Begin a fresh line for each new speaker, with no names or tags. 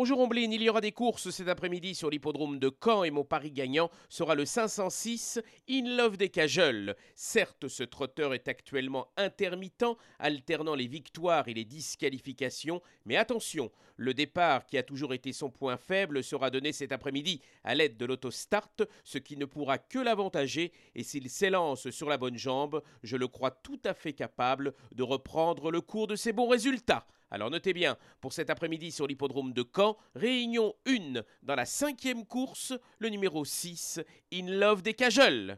Bonjour Omblin, il y aura des courses cet après-midi sur l'hippodrome de Caen et mon pari gagnant sera le 506 In Love des Cajoles. Certes, ce trotteur est actuellement intermittent, alternant les victoires et les disqualifications, mais attention, le départ qui a toujours été son point faible sera donné cet après-midi à l'aide de l'autostart, ce qui ne pourra que l'avantager et s'il s'élance sur la bonne jambe, je le crois tout à fait capable de reprendre le cours de ses bons résultats. Alors notez bien, pour cet après-midi sur l'hippodrome de Caen, réunion 1 dans la cinquième course, le numéro 6, In Love des Cajoles.